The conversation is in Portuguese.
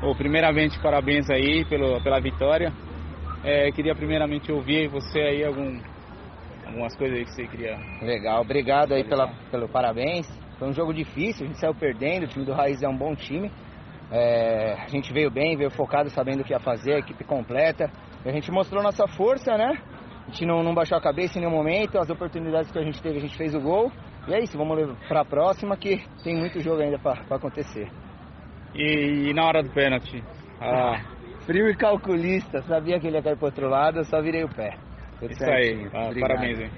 Bom, primeiramente, parabéns aí pelo, pela vitória. É, queria primeiramente ouvir você aí algum, algumas coisas aí que você queria. Legal, obrigado aí pela, pelo parabéns. Foi um jogo difícil, a gente saiu perdendo, o time do Raiz é um bom time. É, a gente veio bem, veio focado, sabendo o que ia fazer, a equipe completa. A gente mostrou nossa força, né? A gente não, não baixou a cabeça em nenhum momento, as oportunidades que a gente teve, a gente fez o gol. E é isso, vamos para a próxima que tem muito jogo ainda para acontecer. E, e, na hora do pênalti? Ah, frio e calculista, sabia que ele ia cair pro outro lado, eu só virei o pé. Tudo isso certinho. aí, ah, parabéns. Hein?